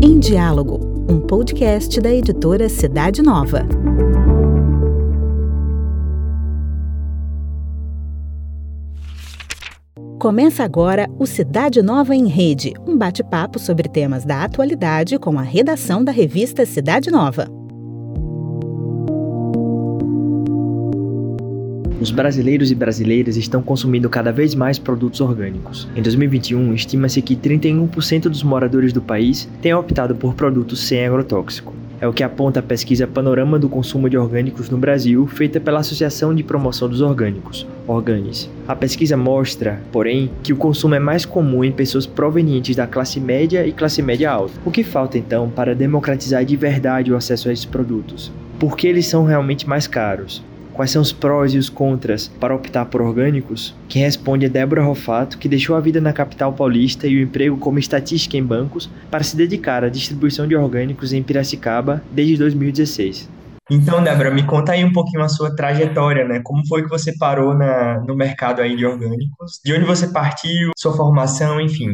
Em Diálogo, um podcast da editora Cidade Nova. Começa agora o Cidade Nova em Rede, um bate-papo sobre temas da atualidade com a redação da revista Cidade Nova. Os brasileiros e brasileiras estão consumindo cada vez mais produtos orgânicos. Em 2021, estima-se que 31% dos moradores do país têm optado por produtos sem agrotóxico. É o que aponta a pesquisa Panorama do Consumo de Orgânicos no Brasil, feita pela Associação de Promoção dos Orgânicos, Organis. A pesquisa mostra, porém, que o consumo é mais comum em pessoas provenientes da classe média e classe média alta. O que falta então para democratizar de verdade o acesso a esses produtos? Por que eles são realmente mais caros? Quais são os prós e os contras para optar por orgânicos? Quem responde é Débora Rofato, que deixou a vida na capital paulista e o emprego como estatística em bancos para se dedicar à distribuição de orgânicos em Piracicaba desde 2016. Então, Débora, me conta aí um pouquinho a sua trajetória, né? Como foi que você parou na, no mercado aí de orgânicos? De onde você partiu, sua formação, enfim.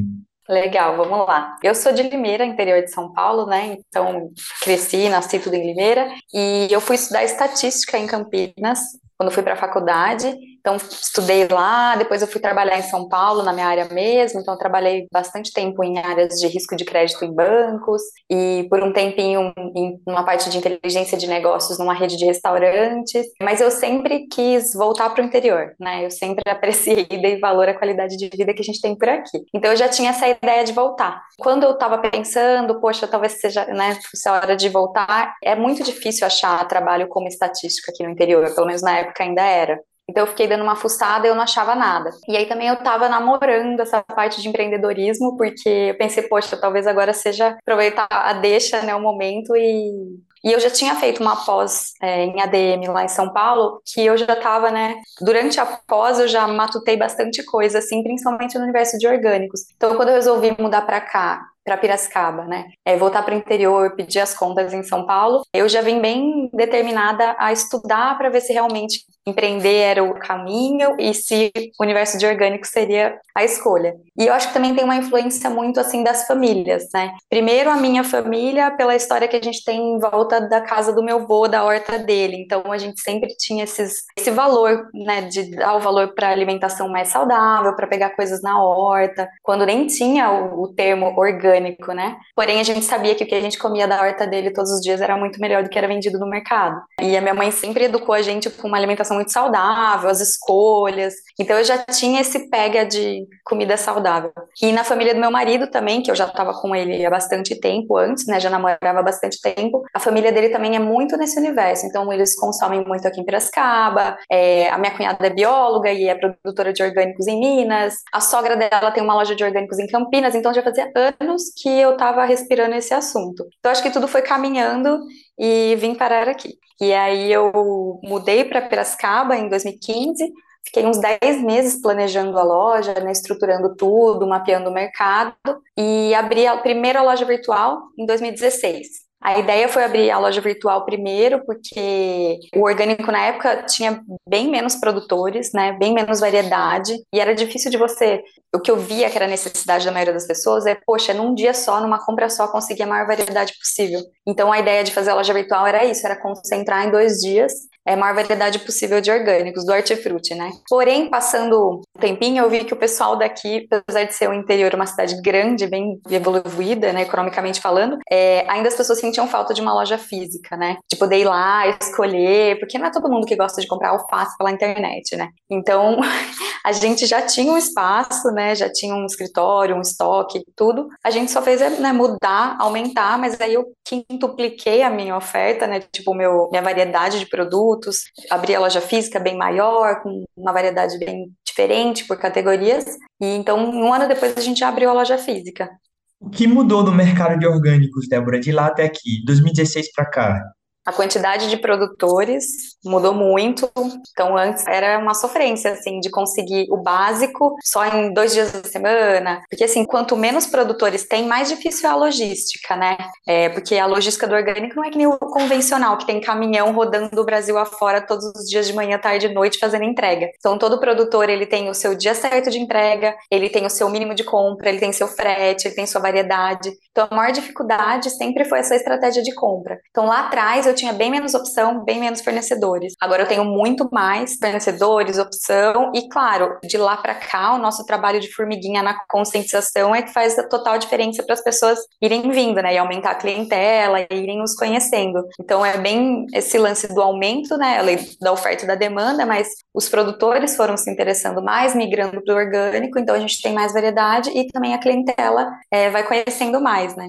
Legal, vamos lá. Eu sou de Limeira, interior de São Paulo, né? Então, cresci, nasci tudo em Limeira. E eu fui estudar estatística em Campinas, quando fui para a faculdade. Então, estudei lá, depois eu fui trabalhar em São Paulo, na minha área mesmo, então trabalhei bastante tempo em áreas de risco de crédito em bancos e por um tempinho em uma parte de inteligência de negócios numa rede de restaurantes, mas eu sempre quis voltar para o interior, né? Eu sempre apreciei e dei valor à qualidade de vida que a gente tem por aqui. Então, eu já tinha essa ideia de voltar. Quando eu estava pensando, poxa, talvez seja, né, fosse a hora de voltar, é muito difícil achar trabalho como estatística aqui no interior, pelo menos na época ainda era. Então eu fiquei dando uma fuçada e eu não achava nada. E aí também eu estava namorando essa parte de empreendedorismo, porque eu pensei, poxa, talvez agora seja aproveitar a deixa, né, o momento e e eu já tinha feito uma pós é, em ADM lá em São Paulo, que eu já estava, né? Durante a pós eu já matutei bastante coisa, assim, principalmente no universo de orgânicos. Então, quando eu resolvi mudar para cá, para Piracicaba, né? É, voltar para o interior, pedir as contas em São Paulo, eu já vim bem determinada a estudar para ver se realmente empreender era o caminho e se o universo de orgânico seria a escolha. E eu acho que também tem uma influência muito assim das famílias, né? Primeiro a minha família pela história que a gente tem em volta da casa do meu avô, da horta dele. Então a gente sempre tinha esses, esse valor, né, de dar o valor para alimentação mais saudável, para pegar coisas na horta, quando nem tinha o, o termo orgânico, né? Porém a gente sabia que o que a gente comia da horta dele todos os dias era muito melhor do que era vendido no mercado. E a minha mãe sempre educou a gente com uma alimentação muito saudável, as escolhas. Então eu já tinha esse pega de comida saudável. E na família do meu marido também, que eu já estava com ele há bastante tempo antes, né? Já namorava há bastante tempo. A família dele também é muito nesse universo. Então eles consomem muito aqui em Piracicaba. É, a minha cunhada é bióloga e é produtora de orgânicos em Minas. A sogra dela tem uma loja de orgânicos em Campinas. Então já fazia anos que eu estava respirando esse assunto. Então acho que tudo foi caminhando e vim parar aqui. E aí eu mudei para Piracicaba em 2015, fiquei uns 10 meses planejando a loja, né, estruturando tudo, mapeando o mercado e abri a primeira loja virtual em 2016. A ideia foi abrir a loja virtual primeiro, porque o orgânico na época tinha bem menos produtores, né, bem menos variedade, e era difícil de você. O que eu via que era a necessidade da maioria das pessoas é, poxa, num dia só, numa compra só, conseguir a maior variedade possível. Então a ideia de fazer a loja virtual era isso, era concentrar em dois dias é a maior variedade possível de orgânicos, do hortifruti, né? Porém, passando um tempinho, eu vi que o pessoal daqui, apesar de ser o interior, uma cidade grande, bem evoluída, né, economicamente falando, é, ainda as pessoas sentiam falta de uma loja física, né? De poder ir lá, escolher, porque não é todo mundo que gosta de comprar alface pela internet, né? Então, a gente já tinha um espaço, né? Já tinha um escritório, um estoque, tudo. A gente só fez né, mudar, aumentar, mas aí eu quintupliquei a minha oferta, né? Tipo, meu, minha variedade de produtos, abrir a loja física bem maior, com uma variedade bem diferente por categorias. E então, um ano depois, a gente abriu a loja física. O que mudou no mercado de orgânicos, Débora, de lá até aqui, 2016 para cá? A quantidade de produtores mudou muito. Então, antes era uma sofrência, assim, de conseguir o básico só em dois dias da semana. Porque, assim, quanto menos produtores tem, mais difícil é a logística, né? É, porque a logística do orgânico não é que nem o convencional, que tem caminhão rodando o Brasil afora todos os dias de manhã, tarde e noite fazendo entrega. Então, todo produtor, ele tem o seu dia certo de entrega, ele tem o seu mínimo de compra, ele tem seu frete, ele tem sua variedade. Então, a maior dificuldade sempre foi essa estratégia de compra. Então, lá atrás, eu tinha bem menos opção, bem menos fornecedores. Agora, eu tenho muito mais fornecedores, opção, e, claro, de lá para cá, o nosso trabalho de formiguinha na conscientização é que faz a total diferença para as pessoas irem vindo, né, e aumentar a clientela, e irem nos conhecendo. Então, é bem esse lance do aumento, né, da oferta e da demanda, mas os produtores foram se interessando mais, migrando para o orgânico, então a gente tem mais variedade e também a clientela é, vai conhecendo mais, né.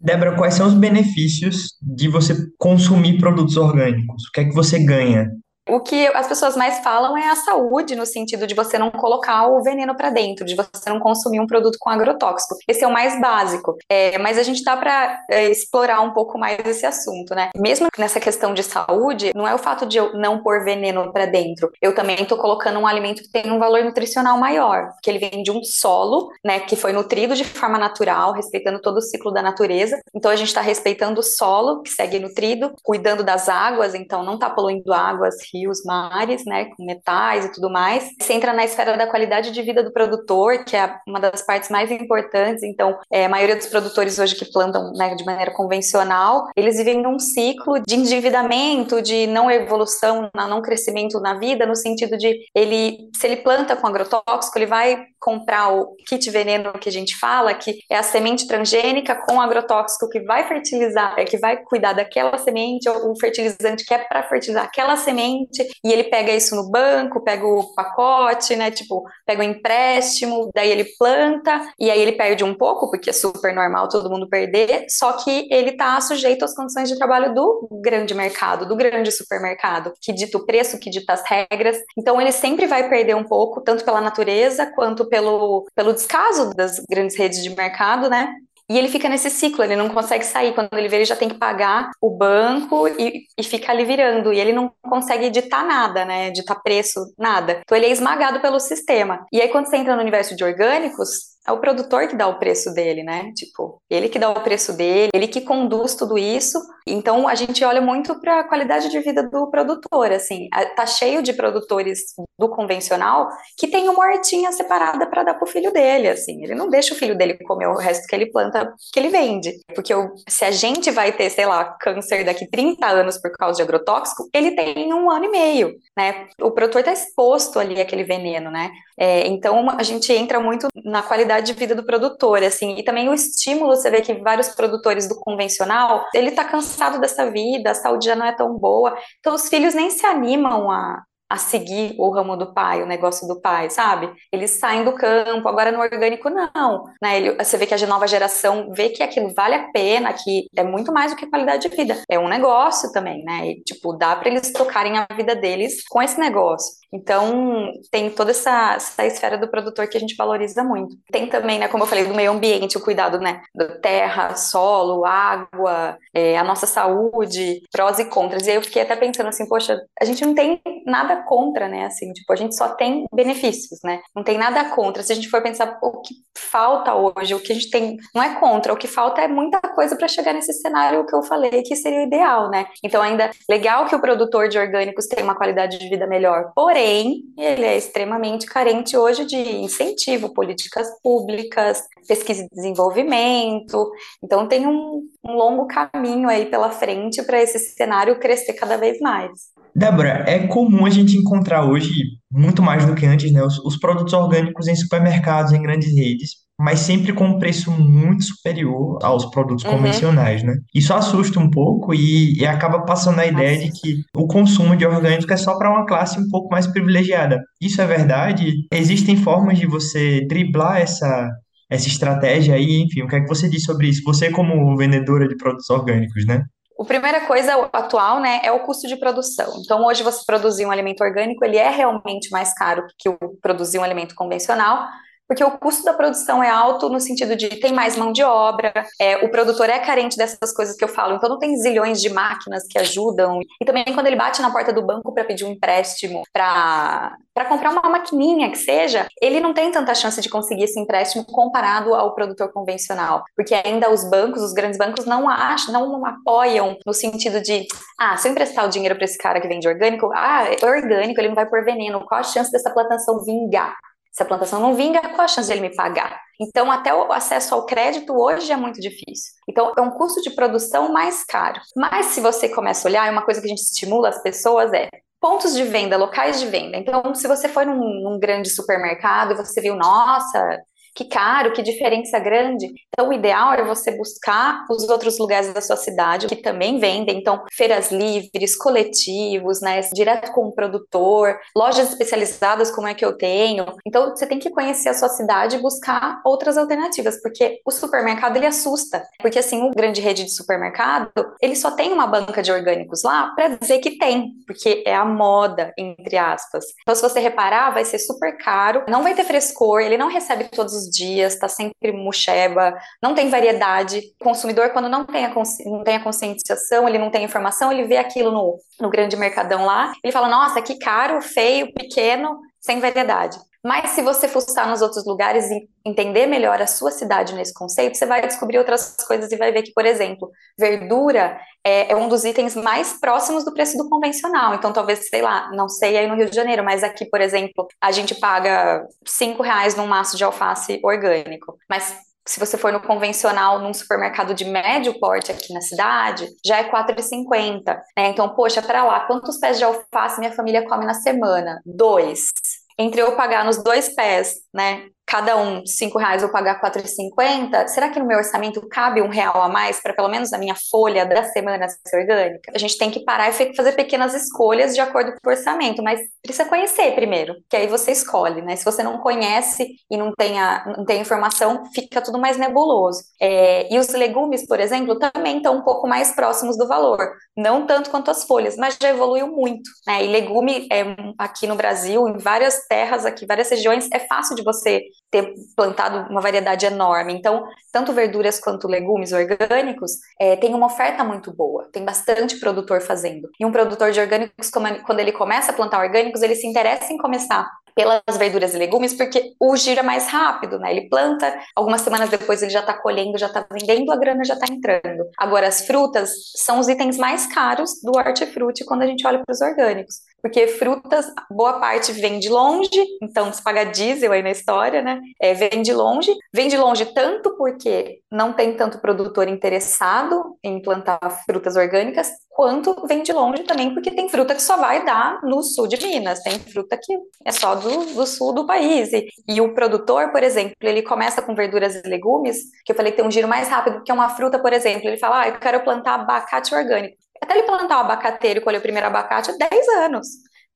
Débora, quais são os benefícios de você consumir produtos orgânicos? O que é que você ganha? O que as pessoas mais falam é a saúde, no sentido de você não colocar o veneno para dentro, de você não consumir um produto com agrotóxico. Esse é o mais básico. É, mas a gente dá para é, explorar um pouco mais esse assunto, né? Mesmo nessa questão de saúde, não é o fato de eu não pôr veneno para dentro. Eu também estou colocando um alimento que tem um valor nutricional maior, que ele vem de um solo, né, que foi nutrido de forma natural, respeitando todo o ciclo da natureza. Então a gente está respeitando o solo, que segue nutrido, cuidando das águas, então não está poluindo águas, mares, né, com metais e tudo mais. Você entra na esfera da qualidade de vida do produtor, que é uma das partes mais importantes. Então, é, a maioria dos produtores hoje que plantam né, de maneira convencional, eles vivem num ciclo de endividamento, de não evolução, não crescimento na vida, no sentido de ele, se ele planta com agrotóxico, ele vai comprar o kit veneno que a gente fala, que é a semente transgênica com agrotóxico que vai fertilizar, é, que vai cuidar daquela semente, ou o fertilizante que é para fertilizar aquela semente e ele pega isso no banco, pega o pacote, né? Tipo, pega o empréstimo, daí ele planta, e aí ele perde um pouco, porque é super normal todo mundo perder, só que ele tá sujeito às condições de trabalho do grande mercado, do grande supermercado, que dita o preço, que dita as regras. Então ele sempre vai perder um pouco, tanto pela natureza quanto pelo, pelo descaso das grandes redes de mercado, né? E ele fica nesse ciclo, ele não consegue sair. Quando ele vê, ele já tem que pagar o banco e, e fica ali virando. E ele não consegue editar nada, né? Editar preço, nada. Então ele é esmagado pelo sistema. E aí, quando você entra no universo de orgânicos, é o produtor que dá o preço dele, né? Tipo, ele que dá o preço dele, ele que conduz tudo isso. Então a gente olha muito para a qualidade de vida do produtor, assim. Tá cheio de produtores do convencional que tem uma hortinha separada para dar pro filho dele, assim. Ele não deixa o filho dele comer o resto que ele planta, que ele vende. Porque se a gente vai ter, sei lá, câncer daqui 30 anos por causa de agrotóxico, ele tem um ano e meio, né? O produtor tá exposto ali àquele veneno, né? É, então a gente entra muito na qualidade de vida do produtor, assim, e também o estímulo, você vê que vários produtores do convencional, ele tá cansado dessa vida, a saúde já não é tão boa, então os filhos nem se animam a, a seguir o ramo do pai, o negócio do pai, sabe? Eles saem do campo, agora no orgânico não, né? Ele, você vê que a nova geração vê que aquilo vale a pena, que é muito mais do que qualidade de vida. É um negócio também, né? E, tipo, dá para eles tocarem a vida deles com esse negócio. Então, tem toda essa, essa esfera do produtor que a gente valoriza muito. Tem também, né, como eu falei, do meio ambiente, o cuidado, né, da terra, solo, água, é, a nossa saúde, prós e contras. E aí eu fiquei até pensando assim, poxa, a gente não tem nada contra, né, assim, tipo, a gente só tem benefícios, né, não tem nada contra. Se a gente for pensar o que falta hoje, o que a gente tem, não é contra, o que falta é muita coisa para chegar nesse cenário que eu falei que seria ideal, né. Então, ainda legal que o produtor de orgânicos tenha uma qualidade de vida melhor, porém, porém, ele é extremamente carente hoje de incentivo, políticas públicas, pesquisa e desenvolvimento. Então, tem um, um longo caminho aí pela frente para esse cenário crescer cada vez mais. Débora, é comum a gente encontrar hoje, muito mais do que antes, né, os, os produtos orgânicos em supermercados, em grandes redes, mas sempre com um preço muito superior aos produtos uhum. convencionais, né? Isso assusta um pouco e, e acaba passando a ideia de que o consumo de orgânico é só para uma classe um pouco mais privilegiada. Isso é verdade? Existem formas de você driblar essa essa estratégia aí, enfim, o que é que você diz sobre isso? Você como vendedora de produtos orgânicos, né? A primeira coisa atual, né, é o custo de produção. Então, hoje você produzir um alimento orgânico, ele é realmente mais caro que produzir um alimento convencional, porque o custo da produção é alto no sentido de tem mais mão de obra, é, o produtor é carente dessas coisas que eu falo, então não tem zilhões de máquinas que ajudam. E também quando ele bate na porta do banco para pedir um empréstimo para comprar uma maquininha que seja, ele não tem tanta chance de conseguir esse empréstimo comparado ao produtor convencional, porque ainda os bancos, os grandes bancos não acham, não apoiam no sentido de, ah, se eu emprestar o dinheiro para esse cara que vende orgânico, ah, é orgânico, ele não vai pôr veneno, qual a chance dessa plantação vingar? Se a plantação não vinga, qual a chance de ele me pagar? Então, até o acesso ao crédito hoje é muito difícil. Então, é um custo de produção mais caro. Mas, se você começa a olhar, uma coisa que a gente estimula as pessoas é pontos de venda, locais de venda. Então, se você for num, num grande supermercado e você viu, nossa, que caro, que diferença grande. Então, o ideal é você buscar os outros lugares da sua cidade que também vendem. Então, feiras livres, coletivos, né, direto com o produtor, lojas especializadas como é que eu tenho. Então, você tem que conhecer a sua cidade e buscar outras alternativas, porque o supermercado ele assusta. Porque assim, o grande rede de supermercado, ele só tem uma banca de orgânicos lá para dizer que tem, porque é a moda, entre aspas. Então, se você reparar, vai ser super caro, não vai ter frescor, ele não recebe todos os dias, está sempre muxeba, não tem variedade. O consumidor, quando não tem, a não tem a conscientização, ele não tem informação, ele vê aquilo no, no grande mercadão lá, ele fala, nossa, que caro, feio, pequeno, sem variedade. Mas se você fuçar nos outros lugares e entender melhor a sua cidade nesse conceito, você vai descobrir outras coisas e vai ver que, por exemplo, verdura é, é, um dos itens mais próximos do preço do convencional. Então, talvez, sei lá, não sei aí no Rio de Janeiro, mas aqui, por exemplo, a gente paga cinco reais num maço de alface orgânico. Mas se você for no convencional, num supermercado de médio porte aqui na cidade, já é 4,50. Né? Então, poxa, para lá, quantos pés de alface minha família come na semana? Dois entre eu pagar nos dois pés, né, cada um cinco reais eu pagar quatro e cinquenta, será que no meu orçamento cabe um real a mais para pelo menos a minha folha da semana ser orgânica? A gente tem que parar e fazer pequenas escolhas de acordo com o orçamento, mas precisa conhecer primeiro, que aí você escolhe, né? Se você não conhece e não tem, a, não tem informação, fica tudo mais nebuloso. É, e os legumes, por exemplo, também estão um pouco mais próximos do valor, não tanto quanto as folhas, mas já evoluiu muito, né? E legume é, aqui no Brasil, em várias terras aqui, várias regiões, é fácil de você ter plantado uma variedade enorme. Então, tanto verduras quanto legumes orgânicos é, tem uma oferta muito boa, tem bastante produtor fazendo. E um produtor de orgânicos, quando ele começa a plantar orgânicos, ele se interessa em começar pelas verduras e legumes, porque o giro é mais rápido, né? Ele planta, algumas semanas depois ele já está colhendo, já está vendendo, a grana já está entrando. Agora, as frutas são os itens mais caros do hortifruti quando a gente olha para os orgânicos porque frutas, boa parte vem de longe, então se paga diesel aí na história, né? É, vem de longe, vem de longe tanto porque não tem tanto produtor interessado em plantar frutas orgânicas, quanto vem de longe também porque tem fruta que só vai dar no sul de Minas, tem fruta que é só do, do sul do país. E, e o produtor, por exemplo, ele começa com verduras e legumes, que eu falei que tem um giro mais rápido, porque uma fruta, por exemplo, ele fala, ah, eu quero plantar abacate orgânico. Até ele plantar o abacateiro e colher o primeiro abacate, 10 anos,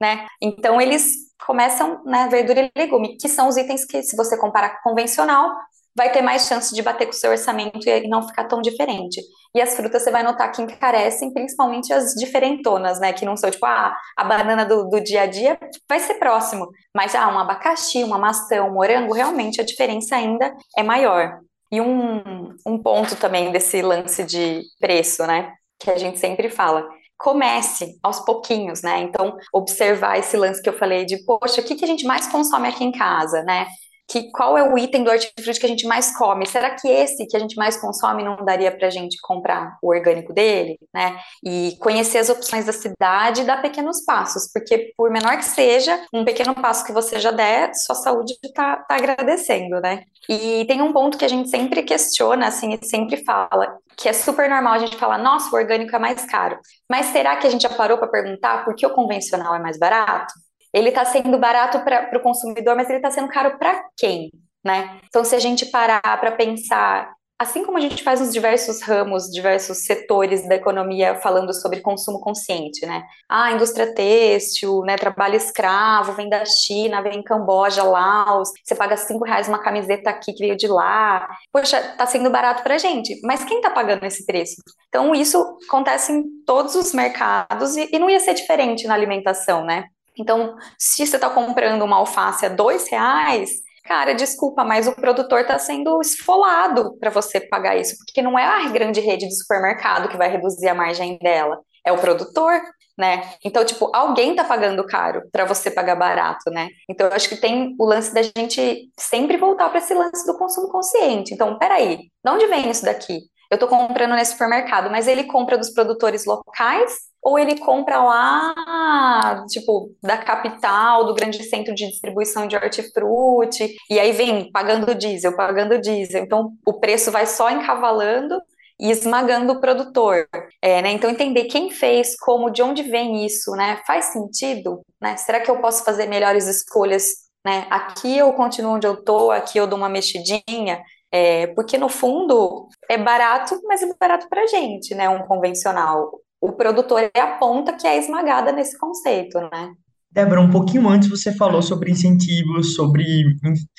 né? Então, eles começam, né, verdura e legume, que são os itens que, se você comparar com convencional, vai ter mais chance de bater com o seu orçamento e não ficar tão diferente. E as frutas você vai notar que encarecem, principalmente as diferentonas, né? Que não são tipo, ah, a banana do, do dia a dia vai ser próximo. Mas, ah, um abacaxi, uma maçã, um morango, realmente a diferença ainda é maior. E um, um ponto também desse lance de preço, né? que a gente sempre fala. Comece aos pouquinhos, né? Então, observar esse lance que eu falei de, poxa, o que, que a gente mais consome aqui em casa, né? Que qual é o item do hortifruti que a gente mais come? Será que esse que a gente mais consome não daria para a gente comprar o orgânico dele, né? E conhecer as opções da cidade e dar pequenos passos, porque por menor que seja, um pequeno passo que você já der, sua saúde está tá agradecendo, né? E tem um ponto que a gente sempre questiona, assim, e sempre fala, que é super normal a gente falar, nossa, o orgânico é mais caro. Mas será que a gente já parou para perguntar por que o convencional é mais barato? Ele está sendo barato para o consumidor, mas ele está sendo caro para quem? Né? Então, se a gente parar para pensar, assim como a gente faz nos diversos ramos, diversos setores da economia falando sobre consumo consciente, né? Ah, indústria têxtil, né? Trabalho escravo, vem da China, vem em Camboja, Laos, você paga cinco reais uma camiseta aqui que veio de lá. Poxa, tá sendo barato pra gente, mas quem tá pagando esse preço? Então, isso acontece em todos os mercados e, e não ia ser diferente na alimentação, né? Então, se você está comprando uma alface a dois reais, Cara, desculpa, mas o produtor está sendo esfolado para você pagar isso, porque não é a grande rede de supermercado que vai reduzir a margem dela, é o produtor, né? Então, tipo, alguém tá pagando caro para você pagar barato, né? Então, eu acho que tem o lance da gente sempre voltar para esse lance do consumo consciente. Então, peraí, de onde vem isso daqui? Eu tô comprando nesse supermercado, mas ele compra dos produtores locais ou ele compra lá, tipo, da capital, do grande centro de distribuição de hortifruti, e aí vem pagando diesel, pagando diesel. Então, o preço vai só encavalando e esmagando o produtor. É, né? Então, entender quem fez, como, de onde vem isso, né? Faz sentido? Né? Será que eu posso fazer melhores escolhas? Né? Aqui eu continuo onde eu estou, aqui eu dou uma mexidinha. É, porque no fundo é barato, mas é barato para gente, né? Um convencional. O produtor é a ponta que é esmagada nesse conceito, né? Débora, um pouquinho antes você falou sobre incentivos, sobre,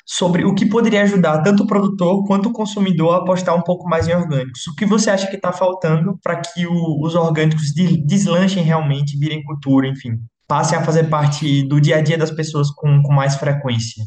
sobre o que poderia ajudar tanto o produtor quanto o consumidor a apostar um pouco mais em orgânicos. O que você acha que está faltando para que o, os orgânicos deslanchem realmente, virem cultura, enfim, passem a fazer parte do dia a dia das pessoas com, com mais frequência?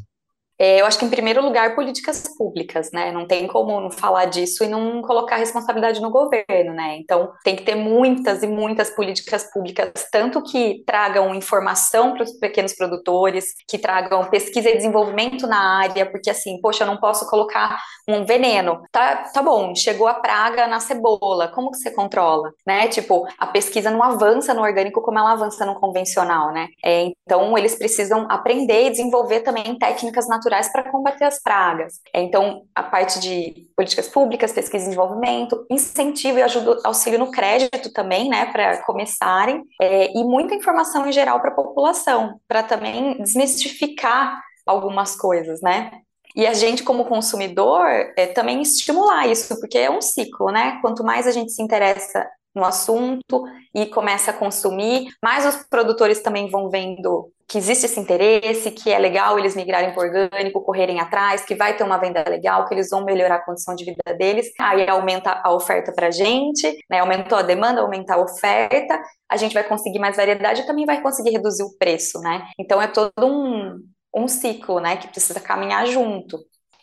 É, eu acho que, em primeiro lugar, políticas públicas, né? Não tem como não falar disso e não colocar responsabilidade no governo, né? Então, tem que ter muitas e muitas políticas públicas, tanto que tragam informação para os pequenos produtores, que tragam pesquisa e desenvolvimento na área, porque, assim, poxa, eu não posso colocar um veneno. Tá, tá bom, chegou a praga na cebola, como que você controla, né? Tipo, a pesquisa não avança no orgânico como ela avança no convencional, né? É, então, eles precisam aprender e desenvolver também técnicas naturais naturais para combater as pragas. É, então, a parte de políticas públicas, pesquisa e desenvolvimento, incentivo e ajuda, auxílio no crédito também, né, para começarem, é, e muita informação em geral para a população, para também desmistificar algumas coisas, né? E a gente, como consumidor, é, também estimular isso, porque é um ciclo, né? Quanto mais a gente se interessa no assunto e começa a consumir, mais os produtores também vão vendo que existe esse interesse, que é legal eles migrarem para orgânico, correrem atrás, que vai ter uma venda legal, que eles vão melhorar a condição de vida deles, aí aumenta a oferta para a gente, né? aumentou a demanda, aumenta a oferta, a gente vai conseguir mais variedade e também vai conseguir reduzir o preço, né? Então é todo um, um ciclo, né, que precisa caminhar junto.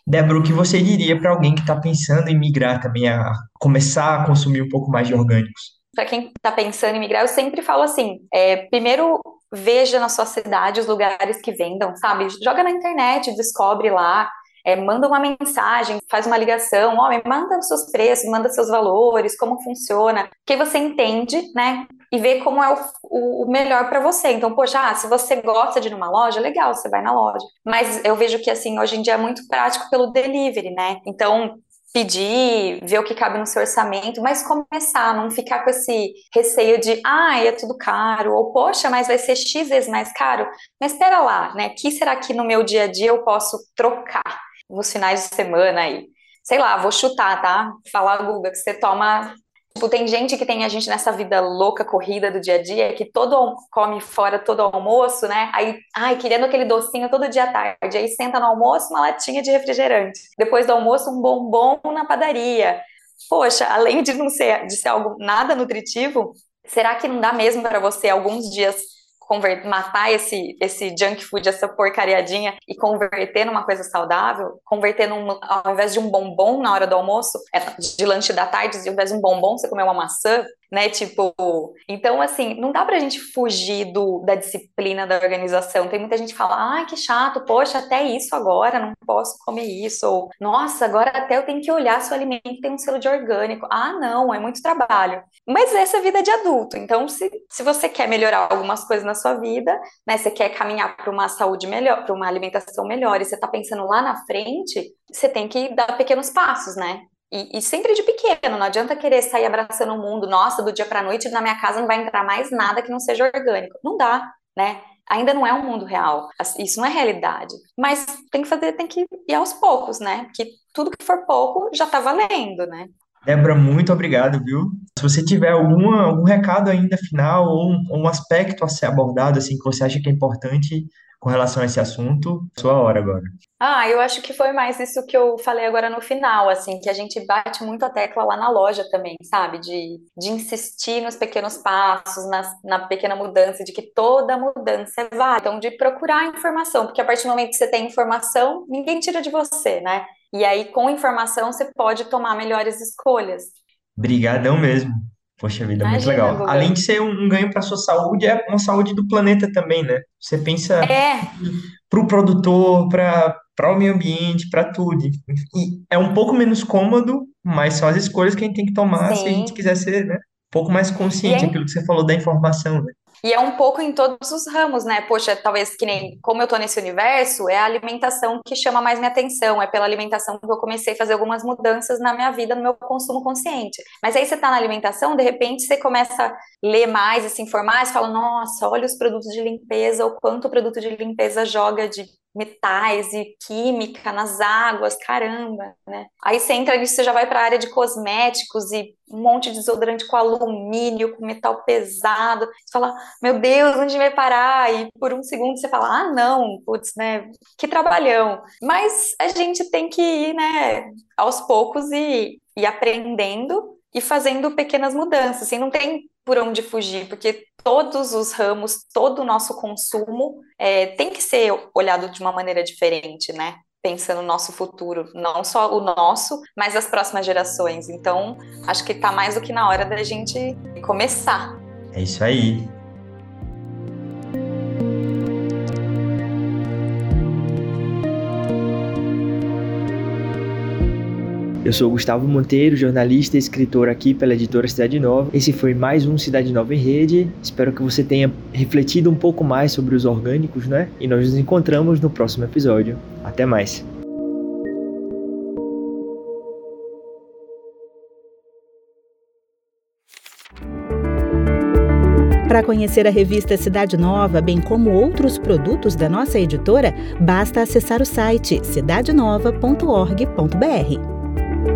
Débora, o que você diria para alguém que está pensando em migrar também, a começar a consumir um pouco mais de orgânicos? Para quem está pensando em migrar, eu sempre falo assim: é, primeiro veja na sua cidade os lugares que vendam, sabe? Joga na internet, descobre lá, é, manda uma mensagem, faz uma ligação, ó, oh, manda os seus preços, manda seus valores, como funciona, que você entende, né? E vê como é o, o melhor para você. Então, poxa, ah, se você gosta de ir numa loja, legal, você vai na loja. Mas eu vejo que, assim, hoje em dia é muito prático pelo delivery, né? Então, pedir, ver o que cabe no seu orçamento, mas começar, não ficar com esse receio de, ah, é tudo caro, ou poxa, mas vai ser X vezes mais caro. Mas espera lá, né? Que será que no meu dia a dia eu posso trocar nos finais de semana aí? Sei lá, vou chutar, tá? Falar, Guga, que você toma Tipo, tem gente que tem a gente nessa vida louca, corrida do dia a dia, que todo come fora todo almoço, né? Aí, ai, querendo aquele docinho todo dia à tarde. Aí senta no almoço uma latinha de refrigerante. Depois do almoço, um bombom na padaria. Poxa, além de não ser, de ser algo nada nutritivo, será que não dá mesmo para você alguns dias matar esse, esse junk food, essa porcariadinha e converter numa coisa saudável, converter num, ao invés de um bombom na hora do almoço, é, de lanche da tarde, ao invés de um bombom, você comer uma maçã, né? Tipo, então assim, não dá pra gente fugir do, da disciplina da organização. Tem muita gente que fala, ai, que chato, poxa, até isso agora, não posso comer isso. Ou, nossa, agora até eu tenho que olhar se o alimento tem um selo de orgânico. Ah, não, é muito trabalho. Mas essa é a vida de adulto. Então, se, se você quer melhorar algumas coisas na sua vida, né? Você quer caminhar para uma saúde melhor, para uma alimentação melhor, e você tá pensando lá na frente, você tem que dar pequenos passos, né? E, e, sempre de pequeno, não adianta querer sair abraçando o mundo, nossa, do dia para noite na minha casa não vai entrar mais nada que não seja orgânico. Não dá, né? Ainda não é um mundo real, isso não é realidade. Mas tem que fazer, tem que ir aos poucos, né? Porque tudo que for pouco já tá valendo, né? Débora, muito obrigado, viu? Se você tiver alguma, algum recado ainda final ou um, um aspecto a ser abordado, assim, que você acha que é importante, com relação a esse assunto. Sua hora agora. Ah, eu acho que foi mais isso que eu falei agora no final, assim, que a gente bate muito a tecla lá na loja também, sabe? De, de insistir nos pequenos passos, nas, na pequena mudança, de que toda mudança é válida. Então, de procurar informação, porque a partir do momento que você tem informação, ninguém tira de você, né? E aí, com informação, você pode tomar melhores escolhas. Brigadão mesmo. Poxa vida, muito legal. Além de ser um ganho para sua saúde, é uma saúde do planeta também, né? Você pensa é. para o produtor, para para o meio ambiente, para tudo. E é um pouco menos cômodo, mas são as escolhas que a gente tem que tomar Sim. se a gente quiser ser, né, um pouco mais consciente, é... aquilo que você falou da informação, né? E é um pouco em todos os ramos, né? Poxa, talvez que nem como eu tô nesse universo, é a alimentação que chama mais minha atenção, é pela alimentação que eu comecei a fazer algumas mudanças na minha vida, no meu consumo consciente. Mas aí você tá na alimentação, de repente você começa a ler mais, se informar, e fala, nossa, olha os produtos de limpeza, o quanto o produto de limpeza joga de metais e química nas águas, caramba, né? Aí você entra nisso, você já vai para a área de cosméticos e um monte de desodorante com alumínio, com metal pesado. Você fala, meu Deus, onde vai parar? E por um segundo você fala, ah, não, putz, né? Que trabalhão. Mas a gente tem que ir, né, aos poucos e, e aprendendo e fazendo pequenas mudanças. Assim, não tem por onde fugir, porque todos os ramos, todo o nosso consumo é, tem que ser olhado de uma maneira diferente, né? Pensando no nosso futuro, não só o nosso, mas as próximas gerações. Então, acho que está mais do que na hora da gente começar. É isso aí. Eu sou Gustavo Monteiro, jornalista e escritor aqui pela editora Cidade Nova. Esse foi mais um Cidade Nova em Rede. Espero que você tenha refletido um pouco mais sobre os orgânicos, né? E nós nos encontramos no próximo episódio. Até mais. Para conhecer a revista Cidade Nova, bem como outros produtos da nossa editora, basta acessar o site cidadenova.org.br. Thank you.